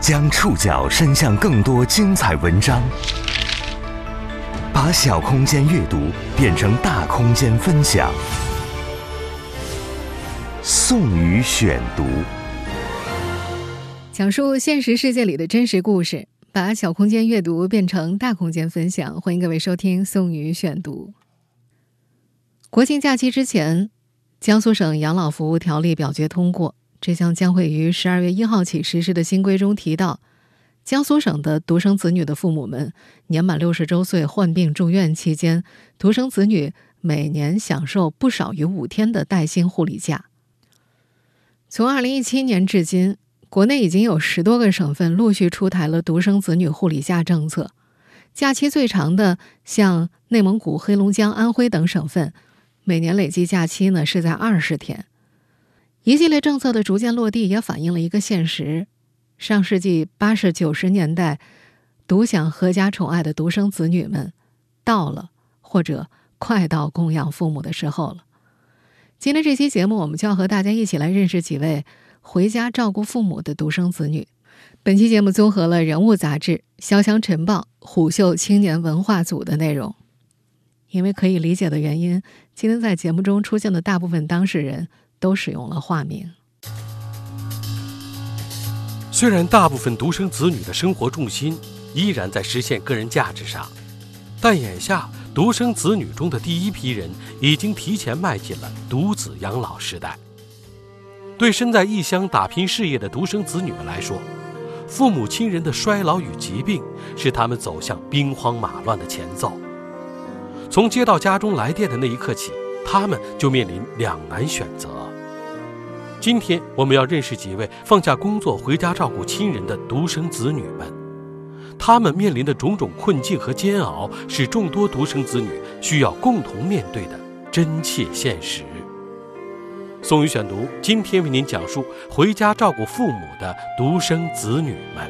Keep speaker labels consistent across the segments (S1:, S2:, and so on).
S1: 将触角伸向更多精彩文章，把小空间阅读变成大空间分享。宋宇选读，
S2: 讲述现实世界里的真实故事，把小空间阅读变成大空间分享。欢迎各位收听宋宇选读。国庆假期之前，江苏省养老服务条例表决通过。这项将会于十二月一号起实施的新规中提到，江苏省的独生子女的父母们年满六十周岁患病住院期间，独生子女每年享受不少于五天的带薪护理假。从二零一七年至今，国内已经有十多个省份陆续出台了独生子女护理假政策，假期最长的像内蒙古、黑龙江、安徽等省份，每年累计假期呢是在二十天。一系列政策的逐渐落地，也反映了一个现实：上世纪八十九十年代，独享阖家宠爱的独生子女们，到了或者快到供养父母的时候了。今天这期节目，我们就要和大家一起来认识几位回家照顾父母的独生子女。本期节目综合了《人物》杂志、《潇湘晨报》、虎嗅青年文化组的内容。因为可以理解的原因，今天在节目中出现的大部分当事人。都使用了化名。
S3: 虽然大部分独生子女的生活重心依然在实现个人价值上，但眼下独生子女中的第一批人已经提前迈进了独子养老时代。对身在异乡打拼事业的独生子女们来说，父母亲人的衰老与疾病是他们走向兵荒马乱的前奏。从接到家中来电的那一刻起，他们就面临两难选择。今天我们要认识几位放下工作回家照顾亲人的独生子女们，他们面临的种种困境和煎熬，是众多独生子女需要共同面对的真切现实。宋宇选读今天为您讲述回家照顾父母的独生子女们。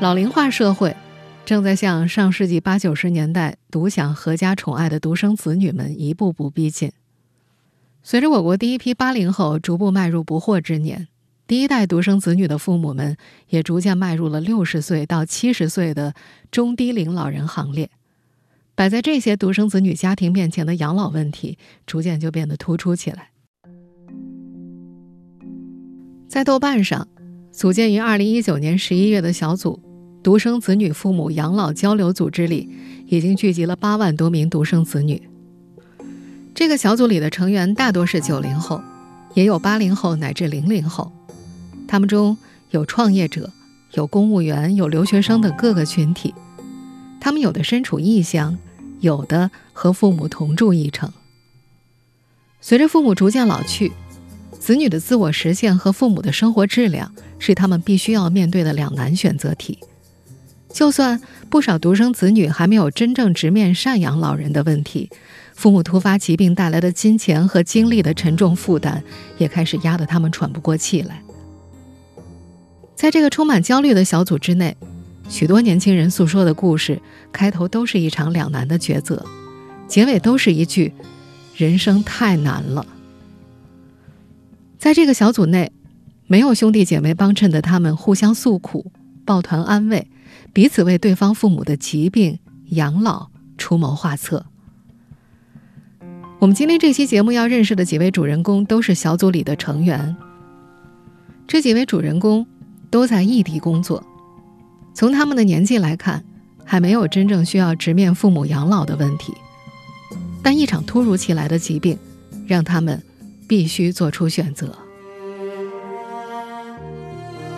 S2: 老龄化社会正在向上世纪八九十年代独享阖家宠爱的独生子女们一步步逼近。随着我国第一批八零后逐步迈入不惑之年，第一代独生子女的父母们也逐渐迈入了六十岁到七十岁的中低龄老人行列。摆在这些独生子女家庭面前的养老问题，逐渐就变得突出起来。在豆瓣上，组建于二零一九年十一月的小组“独生子女父母养老交流组织”里，已经聚集了八万多名独生子女。这个小组里的成员大多是九零后，也有八零后乃至零零后。他们中有创业者，有公务员，有留学生等各个群体。他们有的身处异乡，有的和父母同住一城。随着父母逐渐老去，子女的自我实现和父母的生活质量是他们必须要面对的两难选择题。就算不少独生子女还没有真正直面赡养老人的问题，父母突发疾病带来的金钱和精力的沉重负担，也开始压得他们喘不过气来。在这个充满焦虑的小组之内，许多年轻人诉说的故事，开头都是一场两难的抉择，结尾都是一句：“人生太难了。”在这个小组内，没有兄弟姐妹帮衬的他们，互相诉苦，抱团安慰。彼此为对方父母的疾病、养老出谋划策。我们今天这期节目要认识的几位主人公都是小组里的成员。这几位主人公都在异地工作，从他们的年纪来看，还没有真正需要直面父母养老的问题。但一场突如其来的疾病，让他们必须做出选择。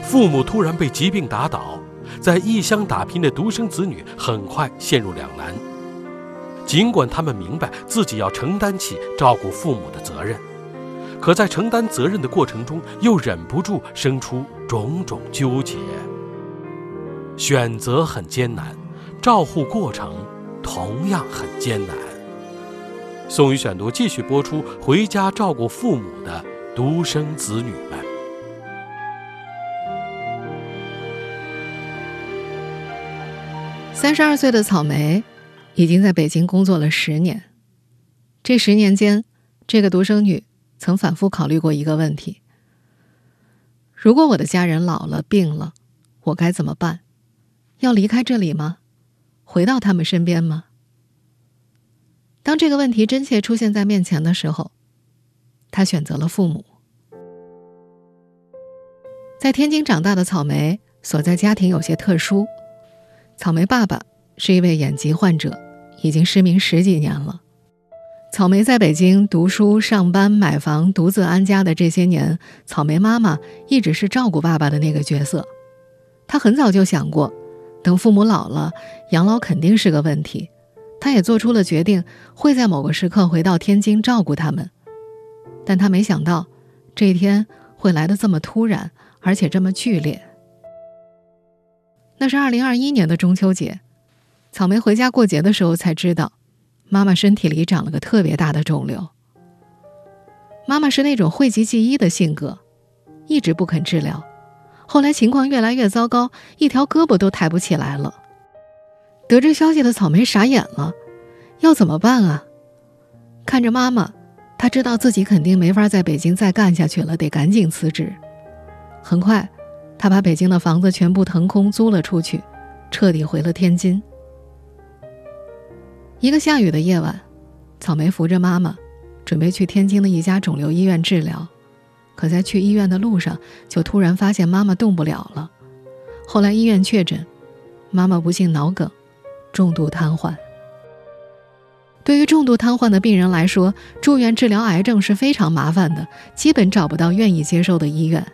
S3: 父母突然被疾病打倒。在异乡打拼的独生子女很快陷入两难。尽管他们明白自己要承担起照顾父母的责任，可在承担责任的过程中，又忍不住生出种种纠结。选择很艰难，照护过程同样很艰难。宋宇选读继续播出：回家照顾父母的独生子女们。
S2: 三十二岁的草莓，已经在北京工作了十年。这十年间，这个独生女曾反复考虑过一个问题：如果我的家人老了、病了，我该怎么办？要离开这里吗？回到他们身边吗？当这个问题真切出现在面前的时候，他选择了父母。在天津长大的草莓所在家庭有些特殊，草莓爸爸是一位眼疾患者，已经失明十几年了。草莓在北京读书、上班、买房、独自安家的这些年，草莓妈妈一直是照顾爸爸的那个角色。她很早就想过，等父母老了，养老肯定是个问题。她也做出了决定，会在某个时刻回到天津照顾他们。但她没想到，这一天会来的这么突然，而且这么剧烈。那是二零二一年的中秋节，草莓回家过节的时候才知道。妈妈身体里长了个特别大的肿瘤。妈妈是那种讳疾忌医的性格，一直不肯治疗。后来情况越来越糟糕，一条胳膊都抬不起来了。得知消息的草莓傻眼了，要怎么办啊？看着妈妈，他知道自己肯定没法在北京再干下去了，得赶紧辞职。很快，他把北京的房子全部腾空租了出去，彻底回了天津。一个下雨的夜晚，草莓扶着妈妈，准备去天津的一家肿瘤医院治疗。可在去医院的路上，就突然发现妈妈动不了了。后来医院确诊，妈妈不幸脑梗，重度瘫痪。对于重度瘫痪的病人来说，住院治疗癌症是非常麻烦的，基本找不到愿意接受的医院。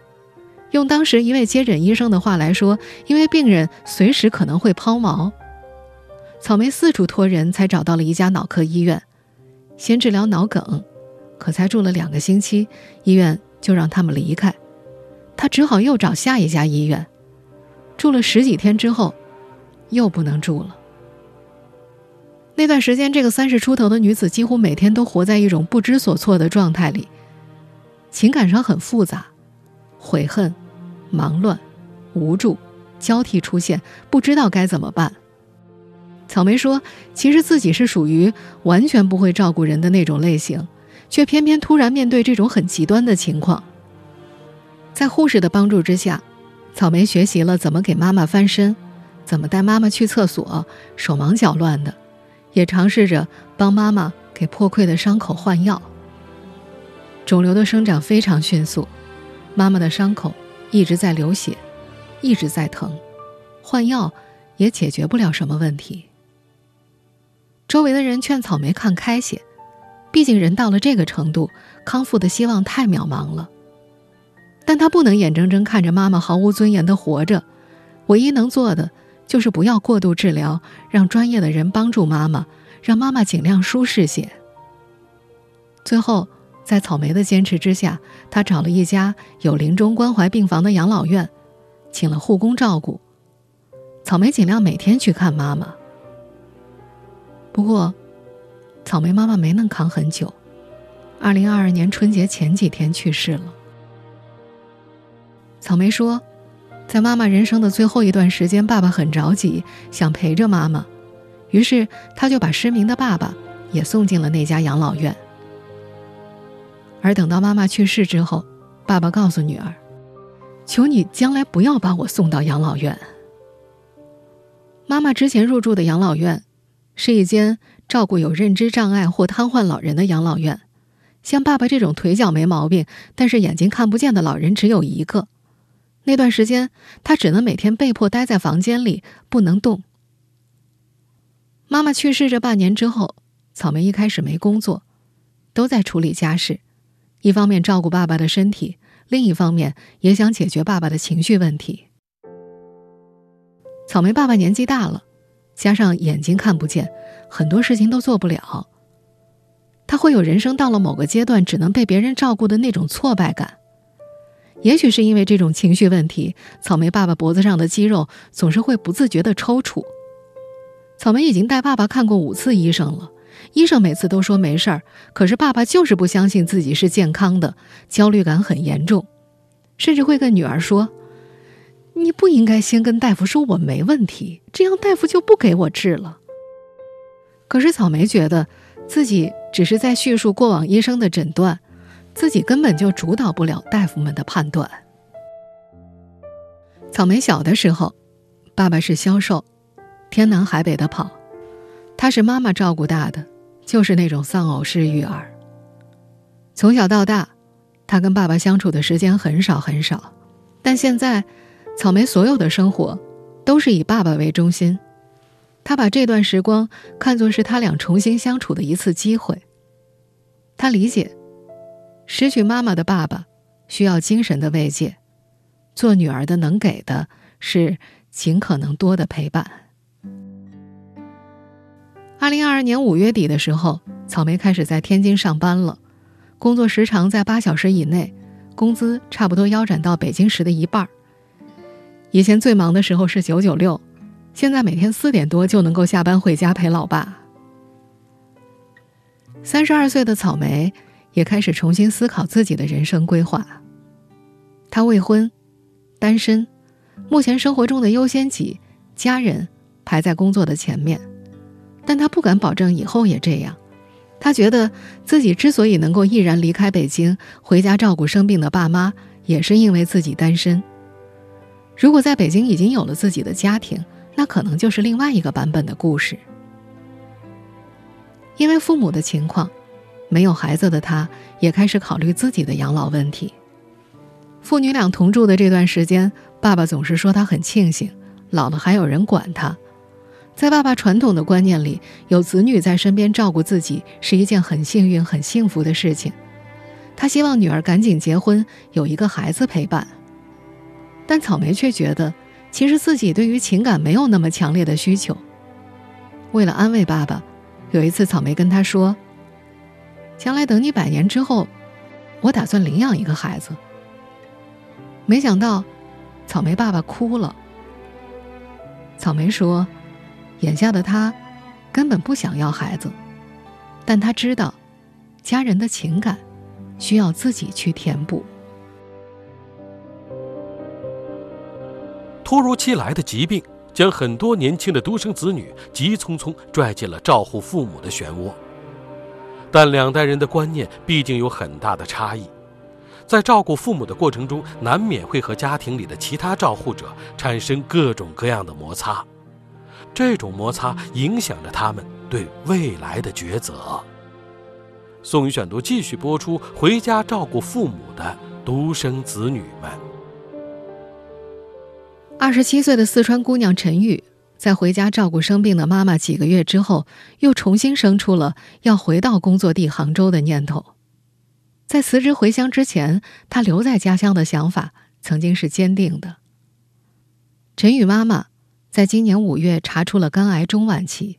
S2: 用当时一位接诊医生的话来说，因为病人随时可能会抛锚。草莓四处托人，才找到了一家脑科医院，先治疗脑梗，可才住了两个星期，医院就让他们离开，他只好又找下一家医院，住了十几天之后，又不能住了。那段时间，这个三十出头的女子几乎每天都活在一种不知所措的状态里，情感上很复杂，悔恨、忙乱、无助交替出现，不知道该怎么办。草莓说：“其实自己是属于完全不会照顾人的那种类型，却偏偏突然面对这种很极端的情况。在护士的帮助之下，草莓学习了怎么给妈妈翻身，怎么带妈妈去厕所，手忙脚乱的，也尝试着帮妈妈给破溃的伤口换药。肿瘤的生长非常迅速，妈妈的伤口一直在流血，一直在疼，换药也解决不了什么问题。”周围的人劝草莓看开些，毕竟人到了这个程度，康复的希望太渺茫了。但他不能眼睁睁看着妈妈毫无尊严的活着，唯一能做的就是不要过度治疗，让专业的人帮助妈妈，让妈妈尽量舒适些。最后，在草莓的坚持之下，他找了一家有临终关怀病房的养老院，请了护工照顾。草莓尽量每天去看妈妈。不过，草莓妈妈没能扛很久，二零二二年春节前几天去世了。草莓说，在妈妈人生的最后一段时间，爸爸很着急，想陪着妈妈，于是他就把失明的爸爸也送进了那家养老院。而等到妈妈去世之后，爸爸告诉女儿：“求你将来不要把我送到养老院。”妈妈之前入住的养老院。是一间照顾有认知障碍或瘫痪老人的养老院，像爸爸这种腿脚没毛病，但是眼睛看不见的老人只有一个。那段时间，他只能每天被迫待在房间里，不能动。妈妈去世这半年之后，草莓一开始没工作，都在处理家事，一方面照顾爸爸的身体，另一方面也想解决爸爸的情绪问题。草莓爸爸年纪大了。加上眼睛看不见，很多事情都做不了。他会有人生到了某个阶段只能被别人照顾的那种挫败感。也许是因为这种情绪问题，草莓爸爸脖子上的肌肉总是会不自觉的抽搐。草莓已经带爸爸看过五次医生了，医生每次都说没事儿，可是爸爸就是不相信自己是健康的，焦虑感很严重，甚至会跟女儿说。你不应该先跟大夫说我没问题，这样大夫就不给我治了。可是草莓觉得自己只是在叙述过往医生的诊断，自己根本就主导不了大夫们的判断。草莓小的时候，爸爸是销售，天南海北的跑，他是妈妈照顾大的，就是那种丧偶式育儿。从小到大，他跟爸爸相处的时间很少很少，但现在，草莓所有的生活都是以爸爸为中心。他把这段时光看作是他俩重新相处的一次机会。他理解，失去妈妈的爸爸需要精神的慰藉，做女儿的能给的是尽可能多的陪伴。二零二二年五月底的时候，草莓开始在天津上班了。工作时长在八小时以内，工资差不多腰斩到北京时的一半儿以前最忙的时候是九九六，现在每天四点多就能够下班回家陪老爸。三十二岁的草莓也开始重新思考自己的人生规划。他未婚，单身，目前生活中的优先级，家人排在工作的前面，但他不敢保证以后也这样。他觉得自己之所以能够毅然离开北京回家照顾生病的爸妈，也是因为自己单身。如果在北京已经有了自己的家庭，那可能就是另外一个版本的故事。因为父母的情况，没有孩子的他，也开始考虑自己的养老问题。父女俩同住的这段时间，爸爸总是说他很庆幸，老了还有人管他。在爸爸传统的观念里，有子女在身边照顾自己是一件很幸运、很幸福的事情。他希望女儿赶紧结婚，有一个孩子陪伴。但草莓却觉得，其实自己对于情感没有那么强烈的需求。为了安慰爸爸，有一次草莓跟他说：“将来等你百年之后，我打算领养一个孩子。”没想到，草莓爸爸哭了。草莓说。眼下的他，根本不想要孩子，但他知道，家人的情感需要自己去填补。
S3: 突如其来的疾病将很多年轻的独生子女急匆匆拽进了照顾父母的漩涡，但两代人的观念毕竟有很大的差异，在照顾父母的过程中，难免会和家庭里的其他照护者产生各种各样的摩擦。这种摩擦影响着他们对未来的抉择。宋宇选读继续播出：回家照顾父母的独生子女们。
S2: 二十七岁的四川姑娘陈玉，在回家照顾生病的妈妈几个月之后，又重新生出了要回到工作地杭州的念头。在辞职回乡之前，她留在家乡的想法曾经是坚定的。陈宇妈妈。在今年五月查出了肝癌中晚期，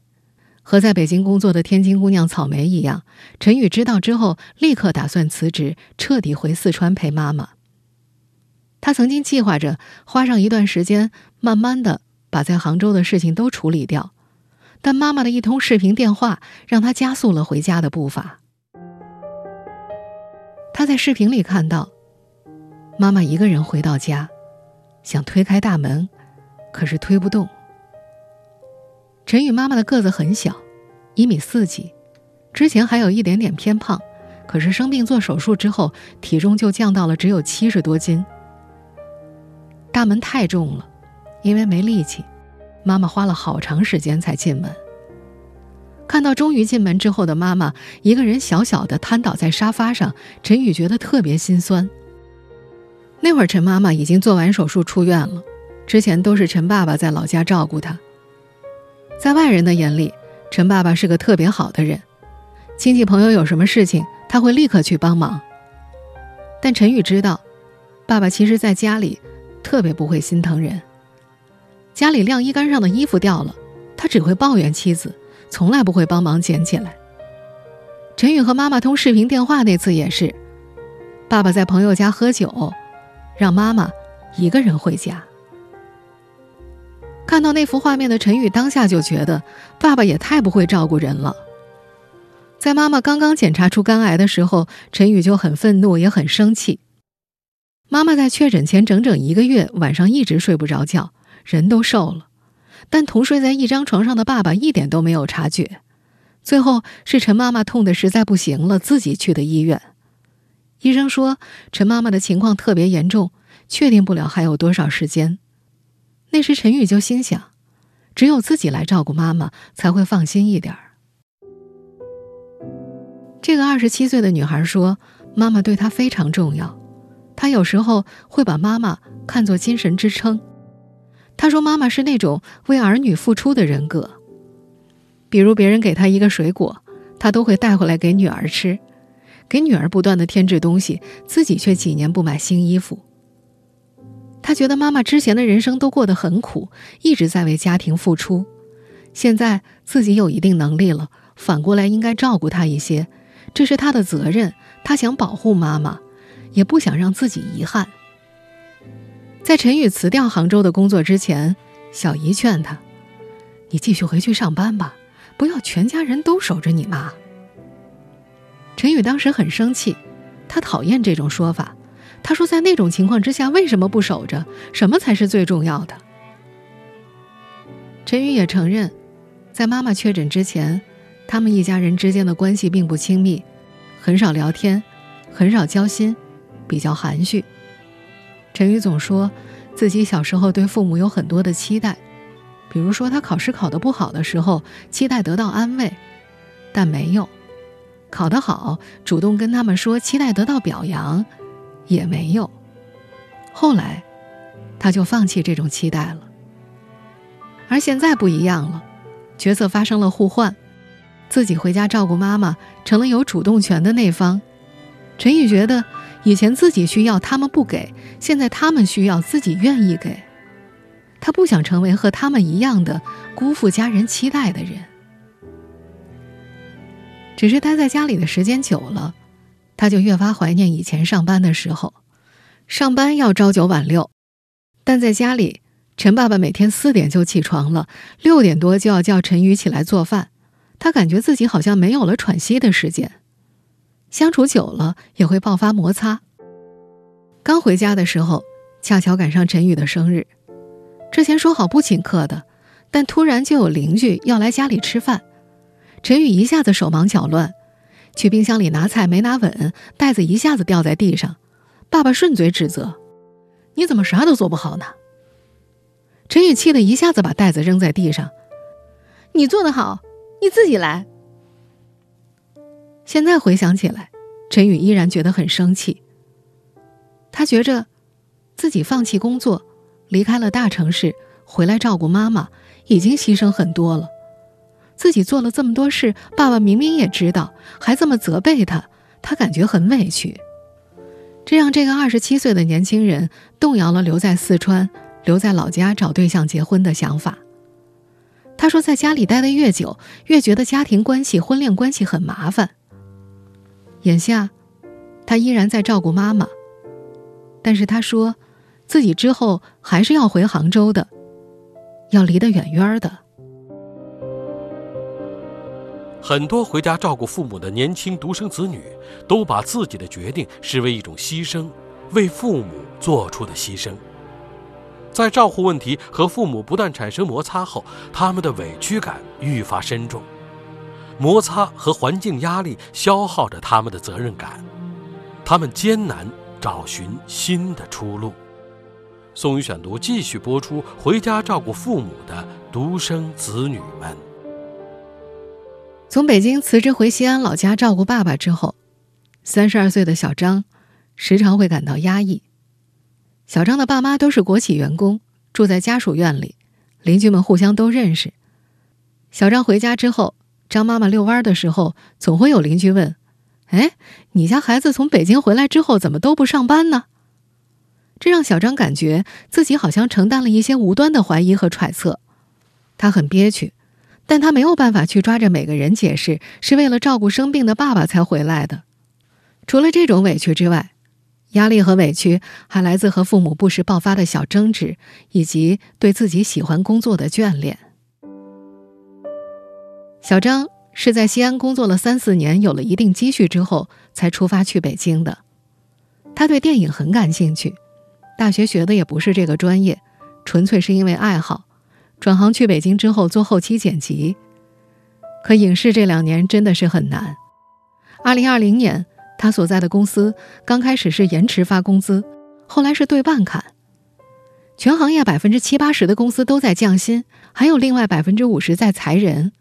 S2: 和在北京工作的天津姑娘草莓一样，陈宇知道之后立刻打算辞职，彻底回四川陪妈妈。他曾经计划着花上一段时间，慢慢的把在杭州的事情都处理掉，但妈妈的一通视频电话让他加速了回家的步伐。他在视频里看到，妈妈一个人回到家，想推开大门。可是推不动。陈宇妈妈的个子很小，一米四几，之前还有一点点偏胖，可是生病做手术之后，体重就降到了只有七十多斤。大门太重了，因为没力气，妈妈花了好长时间才进门。看到终于进门之后的妈妈，一个人小小的瘫倒在沙发上，陈宇觉得特别心酸。那会儿陈妈妈已经做完手术出院了。之前都是陈爸爸在老家照顾她，在外人的眼里，陈爸爸是个特别好的人，亲戚朋友有什么事情，他会立刻去帮忙。但陈宇知道，爸爸其实在家里特别不会心疼人。家里晾衣杆上的衣服掉了，他只会抱怨妻子，从来不会帮忙捡起来。陈宇和妈妈通视频电话那次也是，爸爸在朋友家喝酒，让妈妈一个人回家。看到那幅画面的陈宇，当下就觉得爸爸也太不会照顾人了。在妈妈刚刚检查出肝癌的时候，陈宇就很愤怒，也很生气。妈妈在确诊前整整一个月，晚上一直睡不着觉，人都瘦了，但同睡在一张床上的爸爸一点都没有察觉。最后是陈妈妈痛得实在不行了，自己去的医院。医生说陈妈妈的情况特别严重，确定不了还有多少时间。那时陈宇就心想，只有自己来照顾妈妈才会放心一点儿。这个二十七岁的女孩说：“妈妈对她非常重要，他有时候会把妈妈看作精神支撑。他说，妈妈是那种为儿女付出的人格。比如别人给他一个水果，他都会带回来给女儿吃，给女儿不断的添置东西，自己却几年不买新衣服。他觉得妈妈之前的人生都过得很苦，一直在为家庭付出，现在自己有一定能力了，反过来应该照顾她一些。”这是他的责任，他想保护妈妈，也不想让自己遗憾。在陈宇辞掉杭州的工作之前，小姨劝他：“你继续回去上班吧，不要全家人都守着你妈。”陈宇当时很生气，他讨厌这种说法。他说：“在那种情况之下，为什么不守着？什么才是最重要的？”陈宇也承认，在妈妈确诊之前。他们一家人之间的关系并不亲密，很少聊天，很少交心，比较含蓄。陈宇总说自己小时候对父母有很多的期待，比如说他考试考得不好的时候，期待得到安慰，但没有；考得好，主动跟他们说期待得到表扬，也没有。后来，他就放弃这种期待了。而现在不一样了，角色发生了互换。自己回家照顾妈妈，成了有主动权的那方。陈宇觉得，以前自己需要他们不给，现在他们需要自己愿意给。他不想成为和他们一样的辜负家人期待的人。只是待在家里的时间久了，他就越发怀念以前上班的时候。上班要朝九晚六，但在家里，陈爸爸每天四点就起床了，六点多就要叫陈宇起来做饭。他感觉自己好像没有了喘息的时间，相处久了也会爆发摩擦。刚回家的时候，恰巧赶上陈宇的生日，之前说好不请客的，但突然就有邻居要来家里吃饭，陈宇一下子手忙脚乱，去冰箱里拿菜没拿稳，袋子一下子掉在地上，爸爸顺嘴指责：“你怎么啥都做不好呢？”陈宇气得一下子把袋子扔在地上：“你做得好。”你自己来。现在回想起来，陈宇依然觉得很生气。他觉着自己放弃工作，离开了大城市，回来照顾妈妈，已经牺牲很多了。自己做了这么多事，爸爸明明也知道，还这么责备他，他感觉很委屈。这让这个二十七岁的年轻人动摇了留在四川、留在老家找对象结婚的想法。他说，在家里待得越久，越觉得家庭关系、婚恋关系很麻烦。眼下，他依然在照顾妈妈，但是他说，自己之后还是要回杭州的，要离得远远的。
S3: 很多回家照顾父母的年轻独生子女，都把自己的决定视为一种牺牲，为父母做出的牺牲。在照护问题和父母不断产生摩擦后，他们的委屈感愈发深重，摩擦和环境压力消耗着他们的责任感，他们艰难找寻新的出路。宋宇选读继续播出：回家照顾父母的独生子女们。
S2: 从北京辞职回西安老家照顾爸爸之后，三十二岁的小张时常会感到压抑。小张的爸妈都是国企员工，住在家属院里，邻居们互相都认识。小张回家之后，张妈妈遛弯的时候，总会有邻居问：“哎，你家孩子从北京回来之后，怎么都不上班呢？”这让小张感觉自己好像承担了一些无端的怀疑和揣测，他很憋屈，但他没有办法去抓着每个人解释是为了照顾生病的爸爸才回来的。除了这种委屈之外，压力和委屈还来自和父母不时爆发的小争执，以及对自己喜欢工作的眷恋。小张是在西安工作了三四年，有了一定积蓄之后，才出发去北京的。他对电影很感兴趣，大学学的也不是这个专业，纯粹是因为爱好。转行去北京之后做后期剪辑，可影视这两年真的是很难。二零二零年。他所在的公司刚开始是延迟发工资，后来是对半砍。全行业百分之七八十的公司都在降薪，还有另外百分之五十在裁人。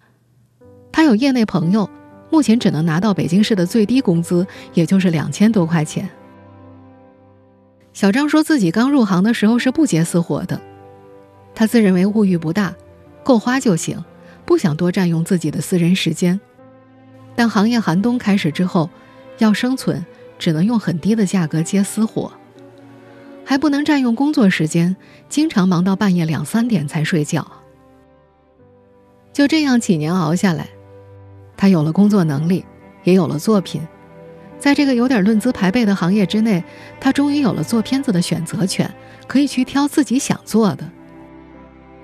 S2: 他有业内朋友，目前只能拿到北京市的最低工资，也就是两千多块钱。小张说自己刚入行的时候是不接私活的，他自认为物欲不大，够花就行，不想多占用自己的私人时间。但行业寒冬开始之后，要生存，只能用很低的价格接私活。还不能占用工作时间，经常忙到半夜两三点才睡觉。就这样几年熬下来，他有了工作能力，也有了作品，在这个有点论资排辈的行业之内，他终于有了做片子的选择权，可以去挑自己想做的。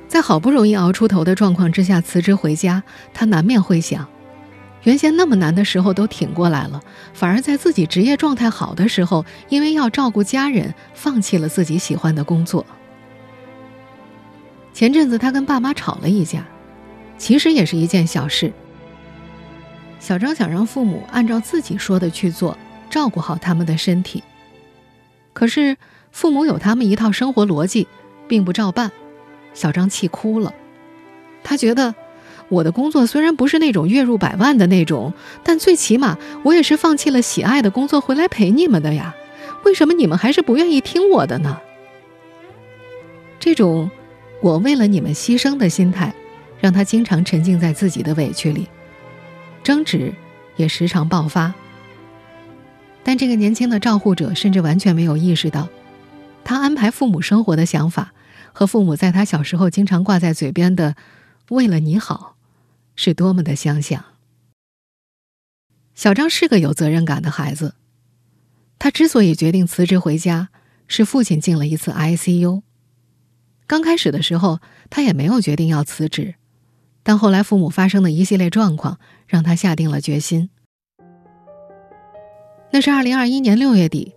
S2: 在好不容易熬出头的状况之下辞职回家，他难免会想。原先那么难的时候都挺过来了，反而在自己职业状态好的时候，因为要照顾家人，放弃了自己喜欢的工作。前阵子他跟爸妈吵了一架，其实也是一件小事。小张想让父母按照自己说的去做，照顾好他们的身体。可是父母有他们一套生活逻辑，并不照办，小张气哭了。他觉得。我的工作虽然不是那种月入百万的那种，但最起码我也是放弃了喜爱的工作回来陪你们的呀。为什么你们还是不愿意听我的呢？这种我为了你们牺牲的心态，让他经常沉浸在自己的委屈里，争执也时常爆发。但这个年轻的照护者甚至完全没有意识到，他安排父母生活的想法和父母在他小时候经常挂在嘴边的“为了你好”。是多么的相像。小张是个有责任感的孩子，他之所以决定辞职回家，是父亲进了一次 ICU。刚开始的时候，他也没有决定要辞职，但后来父母发生的一系列状况，让他下定了决心。那是二零二一年六月底，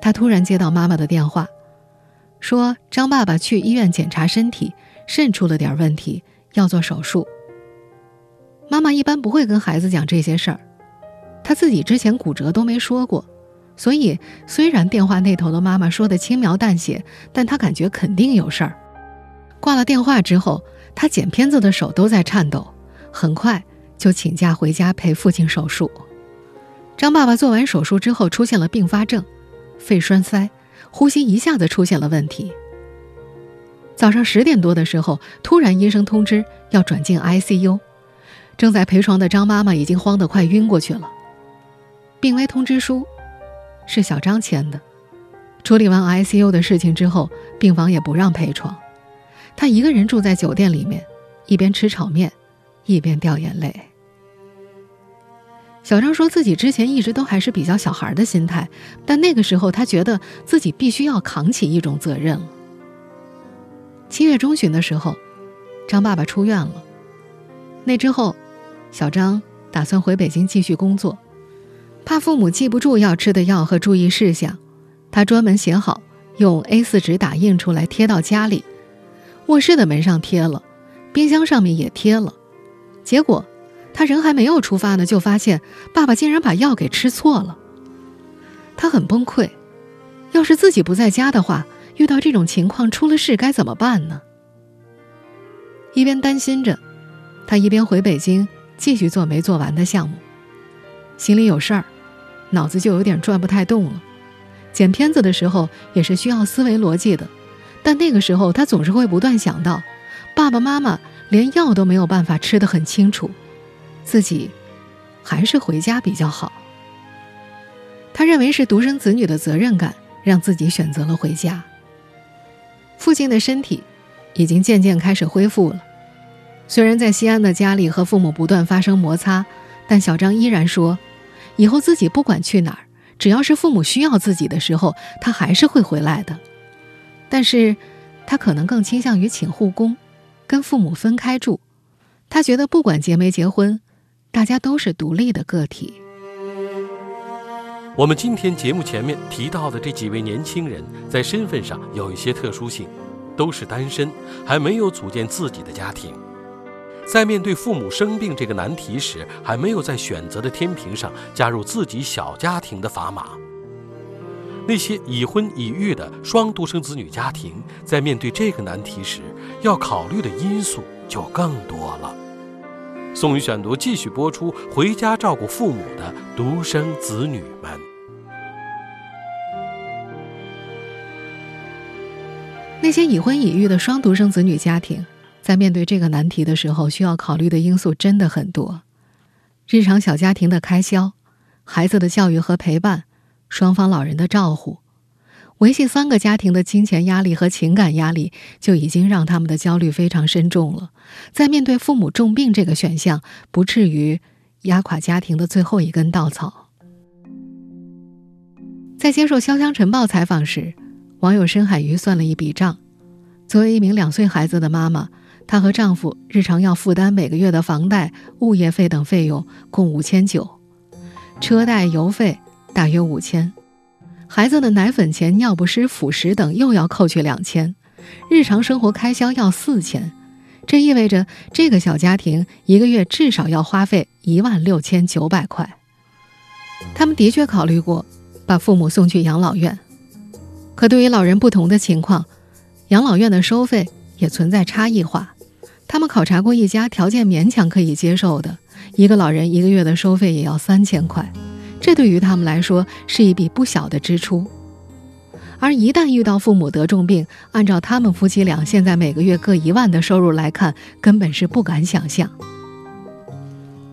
S2: 他突然接到妈妈的电话，说张爸爸去医院检查身体，肾出了点问题，要做手术。妈妈一般不会跟孩子讲这些事儿，她自己之前骨折都没说过，所以虽然电话那头的妈妈说的轻描淡写，但她感觉肯定有事儿。挂了电话之后，他剪片子的手都在颤抖，很快就请假回家陪父亲手术。张爸爸做完手术之后出现了并发症，肺栓塞，呼吸一下子出现了问题。早上十点多的时候，突然医生通知要转进 ICU。正在陪床的张妈妈已经慌得快晕过去了。病危通知书是小张签的。处理完 ICU 的事情之后，病房也不让陪床，他一个人住在酒店里面，一边吃炒面，一边掉眼泪。小张说自己之前一直都还是比较小孩的心态，但那个时候他觉得自己必须要扛起一种责任了。七月中旬的时候，张爸爸出院了。那之后。小张打算回北京继续工作，怕父母记不住要吃的药和注意事项，他专门写好，用 A4 纸打印出来贴到家里，卧室的门上贴了，冰箱上面也贴了。结果他人还没有出发呢，就发现爸爸竟然把药给吃错了。他很崩溃，要是自己不在家的话，遇到这种情况出了事该怎么办呢？一边担心着，他一边回北京。继续做没做完的项目，心里有事儿，脑子就有点转不太动了。剪片子的时候也是需要思维逻辑的，但那个时候他总是会不断想到，爸爸妈妈连药都没有办法吃得很清楚，自己还是回家比较好。他认为是独生子女的责任感让自己选择了回家。父亲的身体已经渐渐开始恢复了。虽然在西安的家里和父母不断发生摩擦，但小张依然说，以后自己不管去哪儿，只要是父母需要自己的时候，他还是会回来的。但是，他可能更倾向于请护工，跟父母分开住。他觉得不管结没结婚，大家都是独立的个体。
S3: 我们今天节目前面提到的这几位年轻人，在身份上有一些特殊性，都是单身，还没有组建自己的家庭。在面对父母生病这个难题时，还没有在选择的天平上加入自己小家庭的砝码。那些已婚已育的双独生子女家庭在面对这个难题时，要考虑的因素就更多了。宋宇选读继续播出：回家照顾父母的独生子女们。
S2: 那些已婚已育的双独生子女家庭，在面对这个难题的时候，需要考虑的因素真的很多。日常小家庭的开销、孩子的教育和陪伴、双方老人的照护，维系三个家庭的金钱压力和情感压力，就已经让他们的焦虑非常深重了。在面对父母重病这个选项，不至于压垮家庭的最后一根稻草。在接受《潇湘晨报》采访时。网友深海鱼算了一笔账，作为一名两岁孩子的妈妈，她和丈夫日常要负担每个月的房贷、物业费等费用共五千九，车贷、油费大约五千，孩子的奶粉钱、尿不湿、辅食等又要扣去两千，日常生活开销要四千，这意味着这个小家庭一个月至少要花费一万六千九百块。他们的确考虑过把父母送去养老院。可对于老人不同的情况，养老院的收费也存在差异化。他们考察过一家条件勉强可以接受的，一个老人一个月的收费也要三千块，这对于他们来说是一笔不小的支出。而一旦遇到父母得重病，按照他们夫妻俩现在每个月各一万的收入来看，根本是不敢想象。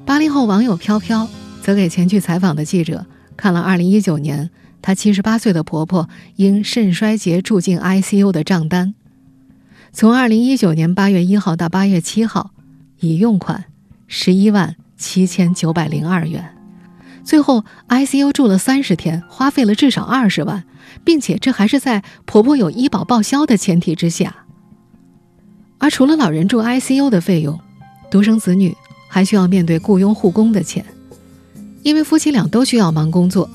S2: 八零后网友飘飘则给前去采访的记者看了二零一九年。她七十八岁的婆婆因肾衰竭住进 ICU 的账单，从二零一九年八月一号到八月七号，已用款十一万七千九百零二元，最后 ICU 住了三十天，花费了至少二十万，并且这还是在婆婆有医保报销的前提之下。而除了老人住 ICU 的费用，独生子女还需要面对雇佣护工的钱，因为夫妻俩都需要忙工作。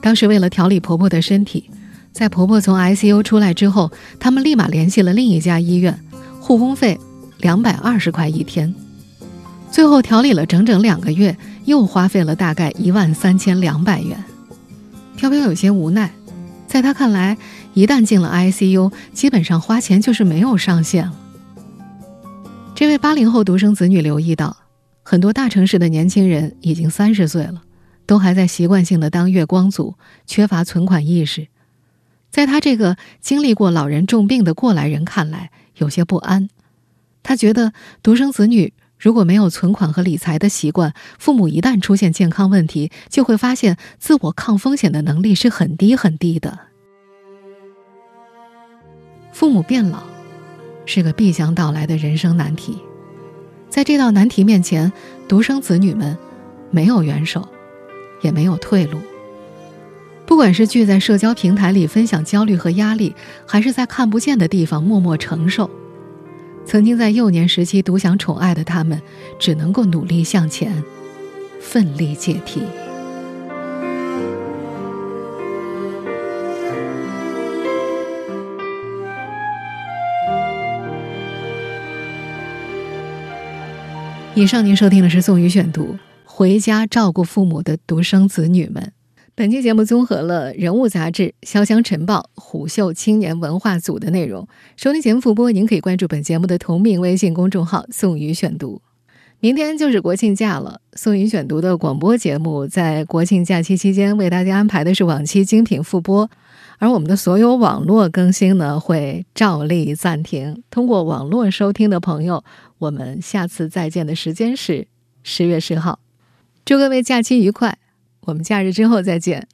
S2: 当时为了调理婆婆的身体，在婆婆从 ICU 出来之后，他们立马联系了另一家医院，护工费两百二十块一天。最后调理了整整两个月，又花费了大概一万三千两百元。飘飘有些无奈，在他看来，一旦进了 ICU，基本上花钱就是没有上限了。这位八零后独生子女留意到，很多大城市的年轻人已经三十岁了。都还在习惯性的当月光族，缺乏存款意识。在他这个经历过老人重病的过来人看来，有些不安。他觉得独生子女如果没有存款和理财的习惯，父母一旦出现健康问题，就会发现自我抗风险的能力是很低很低的。父母变老是个必将到来的人生难题，在这道难题面前，独生子女们没有援手。也没有退路。不管是聚在社交平台里分享焦虑和压力，还是在看不见的地方默默承受，曾经在幼年时期独享宠爱的他们，只能够努力向前，奋力解题。以上您收听的是宋宇选读。回家照顾父母的独生子女们。本期节目综合了《人物》杂志、《潇湘晨报》、虎嗅青年文化组的内容。收听节目复播，您可以关注本节目的同名微信公众号“宋宇选读”。明天就是国庆假了，宋宇选读的广播节目在国庆假期期间为大家安排的是往期精品复播，而我们的所有网络更新呢会照例暂停。通过网络收听的朋友，我们下次再见的时间是十月十号。祝各位假期愉快，我们假日之后再见。